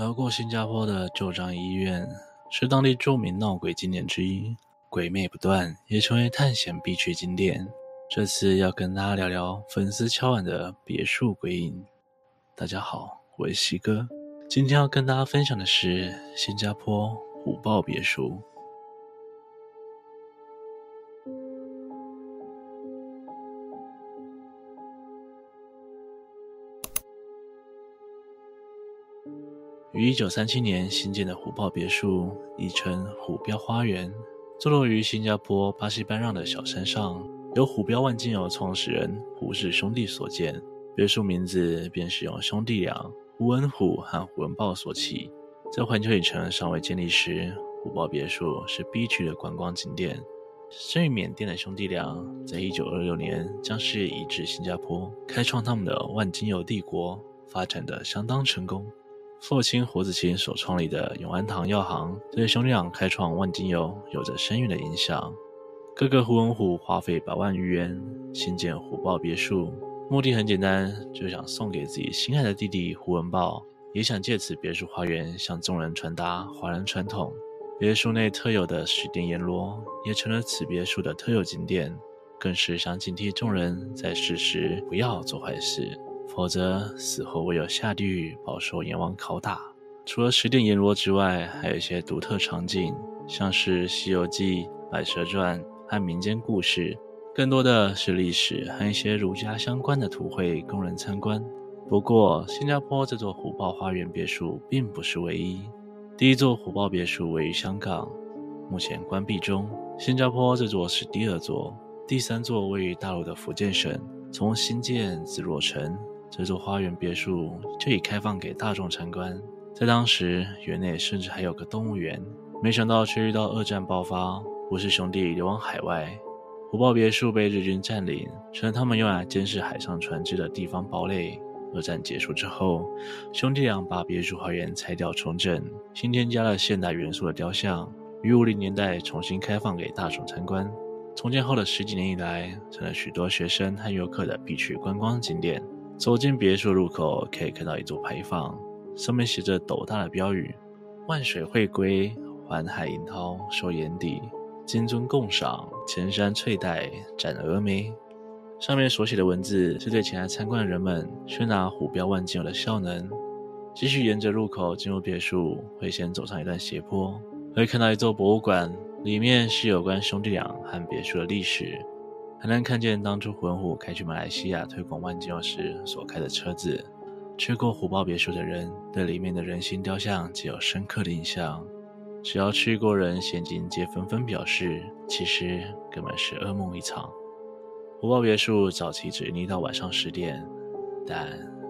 逃过新加坡的旧樟医院是当地著名闹鬼景点之一，鬼魅不断，也成为探险必去景点。这次要跟大家聊聊粉丝敲碗的别墅鬼影。大家好，我是西哥，今天要跟大家分享的是新加坡虎豹别墅。于一九三七年新建的虎豹别墅，亦称虎标花园，坐落于新加坡巴西班让的小山上，由虎标万金油创始人胡氏兄弟所建。别墅名字便是用兄弟俩胡文虎和胡文豹所起。在环球影城尚未建立时，虎豹别墅是 B 区的观光景点。生于缅甸的兄弟俩，在一九二六年将事业移至新加坡，开创他们的万金油帝国，发展得相当成功。父亲胡子清所创立的永安堂药行，对兄弟俩开创万金油有着深远的影响。哥哥胡文虎花费百万余元兴建虎豹别墅，目的很简单，就想送给自己心爱的弟弟胡文豹，也想借此别墅花园向众人传达华人传统。别墅内特有的十殿阎罗也成了此别墅的特有景点，更是想警惕众人在世时不要做坏事。否则死后唯有下地狱，饱受阎王拷打。除了十殿阎罗之外，还有一些独特场景，像是《西游记》《白蛇传》和民间故事，更多的是历史和一些儒家相关的图绘供人参观。不过，新加坡这座虎豹花园别墅并不是唯一。第一座虎豹别墅位于香港，目前关闭中。新加坡这座是第二座，第三座位于大陆的福建省，从新建至落成。这座花园别墅就已开放给大众参观，在当时园内甚至还有个动物园。没想到却遇到二战爆发，胡氏兄弟流亡海外，虎豹别墅被日军占领，成了他们用来监视海上船只的地方堡垒。二战结束之后，兄弟俩把别墅花园拆掉重整，新添加了现代元素的雕像，于五零年代重新开放给大众参观。重建后的十几年以来，成了许多学生和游客的必去观光景点。走进别墅入口，可以看到一座牌坊，上面写着斗大的标语：“万水会归，环海银涛收眼底，金樽共赏，千山翠黛展峨眉。”上面所写的文字是对前来参观的人们宣达虎标万金油的效能。继续沿着入口进入别墅，会先走上一段斜坡，会看到一座博物馆，里面是有关兄弟俩和别墅的历史。还能看见当初胡文虎开去马来西亚推广万金油时所开的车子。去过虎豹别墅的人，对里面的人形雕像极有深刻的印象。只要去过人，现今皆纷纷表示，其实根本是噩梦一场。虎豹别墅早期只营业到晚上十点，但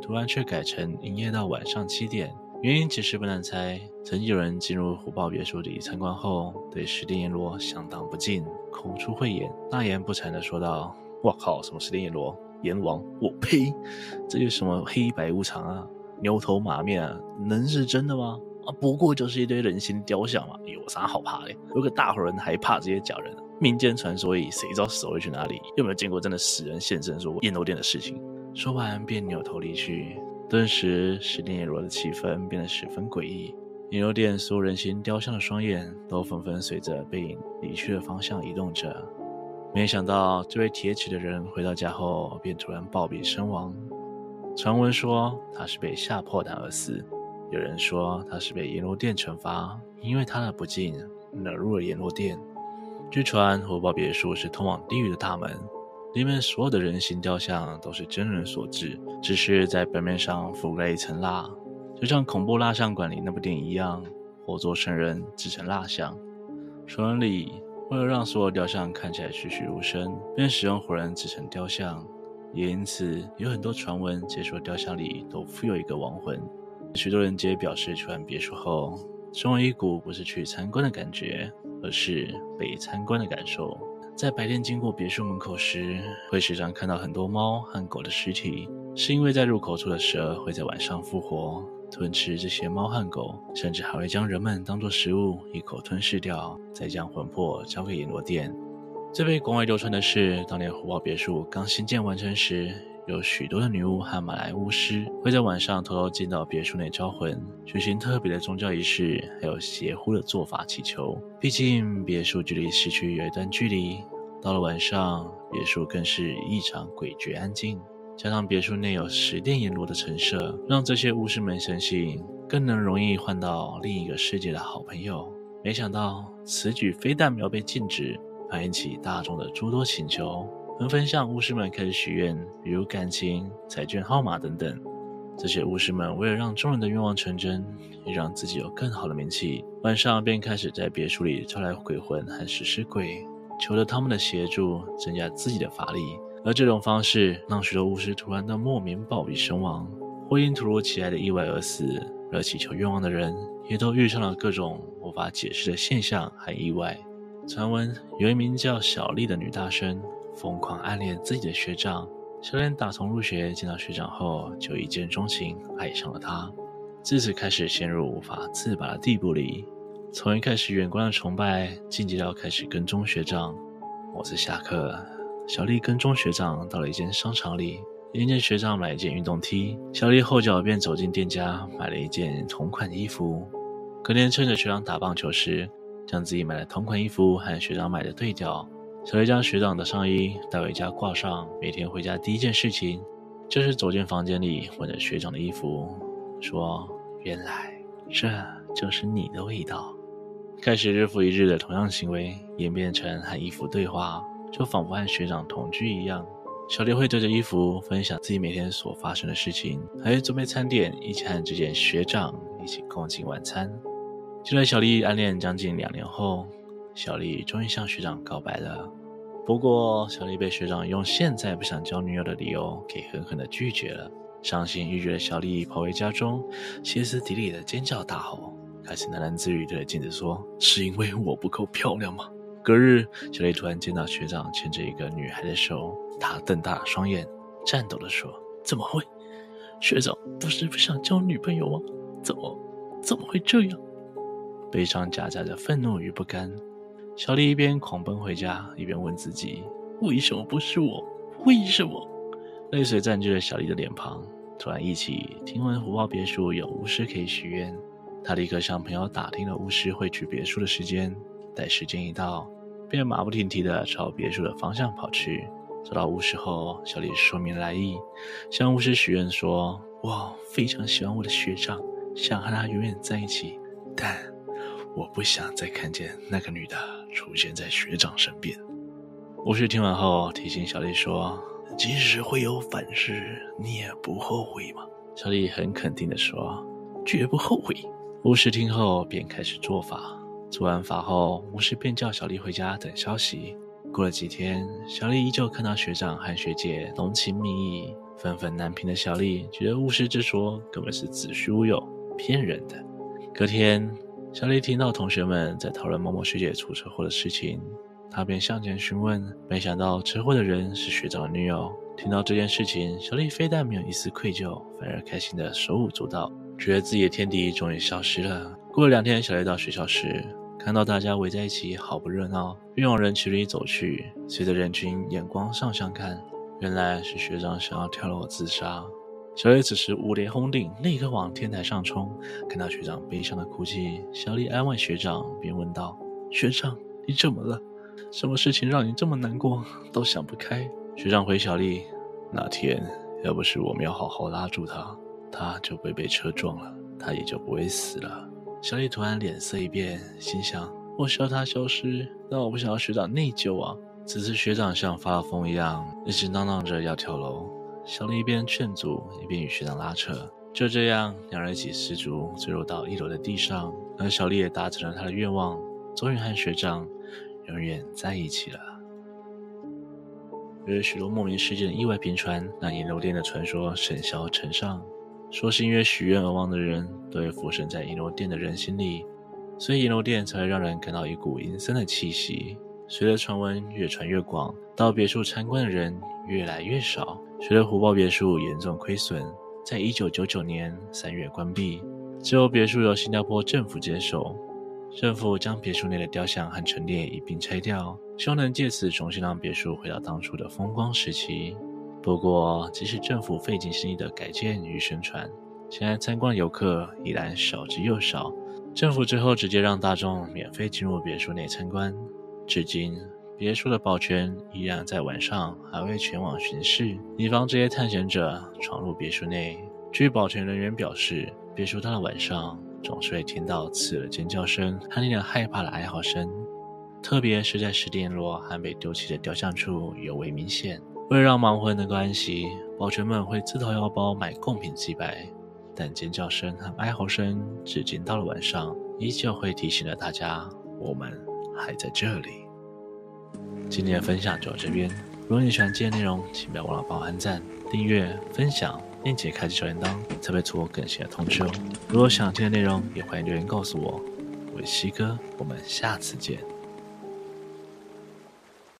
突然却改成营业到晚上七点。原因其实不难猜，曾经有人进入虎豹别墅里参观后，对十殿阎罗相当不敬，口出秽言，大言不惭地说道：“我靠，什么十殿阎罗、阎王，我呸！这有什么黑白无常啊，牛头马面啊，能是真的吗？啊，不过就是一堆人形雕像嘛，有啥好怕的？有个大伙人还怕这些假人？民间传说而已，谁知道死会去哪里？有没有见过真的死人现身说过阎罗殿的事情？”说完便扭头离去。顿时，十殿阎罗的气氛变得十分诡异。阎罗殿所有人形雕像的双眼都纷纷随着背影离去的方向移动着。没想到，这位铁齿的人回到家后便突然暴毙身亡。传闻说他是被吓破胆而死，有人说他是被阎罗殿惩罚，因为他的不敬惹入了阎罗殿。据传，火爆别墅是通往地狱的大门。里面所有的人形雕像都是真人所制，只是在表面上覆盖一层蜡，就像恐怖蜡像馆里那部电影一样，活做成人制成蜡像。传闻里，为了让所有雕像看起来栩栩如生，便使用活人制成雕像，也因此有很多传闻解说雕像里都附有一个亡魂。许多人皆表示，去完别墅后，总有一股不是去参观的感觉，而是被参观的感受。在白天经过别墅门口时，会时常看到很多猫和狗的尸体，是因为在入口处的蛇会在晚上复活，吞吃这些猫和狗，甚至还会将人们当作食物一口吞噬掉，再将魂魄交给阎罗殿。最被广为流传的是，当年虎豹别墅刚新建完成时，有许多的女巫和马来巫师会在晚上偷偷进到别墅内招魂，举行特别的宗教仪式，还有邪乎的做法祈求。毕竟别墅距离市区有一段距离，到了晚上，别墅更是异常诡谲安静。加上别墅内有十殿阎罗的陈设，让这些巫师们相信更能容易换到另一个世界的好朋友。没想到此举非但没有被禁止，反引起大众的诸多请求。纷纷向巫师们开始许愿，比如感情、彩券号码等等。这些巫师们为了让众人的愿望成真，也让自己有更好的名气，晚上便开始在别墅里招来鬼魂和食尸鬼，求得他们的协助，增加自己的法力。而这种方式让许多巫师突然的莫名暴毙身亡，或因突如其来的意外而死。而祈求愿望的人也都遇上了各种无法解释的现象和意外。传闻有一名叫小丽的女大生。疯狂暗恋自己的学长，小莲打从入学见到学长后就一见钟情，爱上了他，自此开始陷入无法自拔的地步里。从一开始远观的崇拜，进阶到开始跟踪学长。某次下课，小丽跟踪学长到了一间商场里，眼见学长买一件运动 T，小丽后脚便走进店家买了一件同款衣服。隔天趁着学长打棒球时，将自己买的同款衣服和学长买的对调。小丽将学长的上衣带回家挂上，每天回家第一件事情就是走进房间里闻着学长的衣服，说：“原来这就是你的味道。”开始日复一日的同样行为，演变成和衣服对话，就仿佛和学长同居一样。小丽会对着衣服分享自己每天所发生的事情，还会准备餐点，一起和这件学长一起共进晚餐。就在小丽暗恋将近两年后。小丽终于向学长告白了，不过小丽被学长用现在不想交女友的理由给狠狠的拒绝了。伤心欲绝的小丽跑回家中，歇斯底里的尖叫大吼，开始喃喃自语，对着镜子说：“是因为我不够漂亮吗？”隔日，小丽突然见到学长牵着一个女孩的手，她瞪大了双眼，颤抖地说：“怎么会？学长不是不想交女朋友吗？怎么怎么会这样？”悲伤夹杂着愤怒与不甘。小丽一边狂奔回家，一边问自己：“为什么不是我？为什么？”泪水占据了小丽的脸庞。突然忆起，听闻虎豹别墅有巫师可以许愿，她立刻向朋友打听了巫师会去别墅的时间。待时间一到，便马不停蹄地朝别墅的方向跑去。找到巫师后，小丽说明来意，向巫师许愿说：“我非常喜欢我的学长，想和他永远在一起，但……”我不想再看见那个女的出现在学长身边。巫师听完后提醒小丽说：“即使会有反噬，你也不后悔吗？”小丽很肯定地说：“绝不后悔。”巫师听后便开始做法。做完法后，巫师便叫小丽回家等消息。过了几天，小丽依旧看到学长和学姐浓情蜜意，愤愤难平的小丽觉得巫师之说根本是子虚乌有，骗人的。隔天。小丽听到同学们在讨论某某学姐出车祸的事情，她便向前询问。没想到车祸的人是学长的女友。听到这件事情，小丽非但没有一丝愧疚，反而开心的手舞足蹈，觉得自己的天敌终于消失了。过了两天，小丽到学校时，看到大家围在一起，好不热闹，便往人群里走去。随着人群眼光上向看，原来是学长想要跳楼自杀。小丽此时五雷轰顶，立刻往天台上冲。看到学长悲伤的哭泣，小丽安慰学长，便问道：“学长，你怎么了？什么事情让你这么难过，都想不开？”学长回小丽：“那天要不是我没有好好拉住他，他就会被车撞了，他也就不会死了。”小丽突然脸色一变，心想：“我需要他消失，但我不想要学长内疚啊！”此时学长像发了疯一样，一直嚷嚷着要跳楼。小丽一边劝阻，一边与学长拉扯。就这样，两人一起失足坠落到一楼的地上。而小丽也达成了她的愿望，终于和学长永远在一起了。由于许多莫名事件的意外频传，让银楼店的传说甚嚣尘上。说是因为许愿而亡的人都会附身在银楼店的人心里，所以银楼店才会让人感到一股阴森的气息。随着传闻越传越广，到别墅参观的人越来越少。随着虎豹别墅严重亏损，在一九九九年三月关闭，之后别墅由新加坡政府接手。政府将别墅内的雕像和陈列一并拆掉，希望能借此重新让别墅回到当初的风光时期。不过，即使政府费尽心力的改建与宣传，前来参观游客依然少之又少。政府最后直接让大众免费进入别墅内参观，至今别墅的保全依然在晚上还会前往巡视，以防这些探险者闯入别墅内。据保全人员表示，别墅到了晚上总是会听到刺耳的尖叫声和令人害怕的哀嚎声，特别是在十点落和被丢弃的雕像处尤为明显。为了让亡魂能够安息，保全们会自掏腰包买贡品祭拜。但尖叫声和哀嚎声，至今到了晚上，依旧会提醒着大家，我们还在这里。今天的分享就到这边，如果你喜欢今天的内容，请不要忘了帮我按赞、订阅、分享，并且开启小铃铛，才不会错过更新的通知哦。如果想听的内容，也欢迎留言告诉我。我是西哥，我们下次见。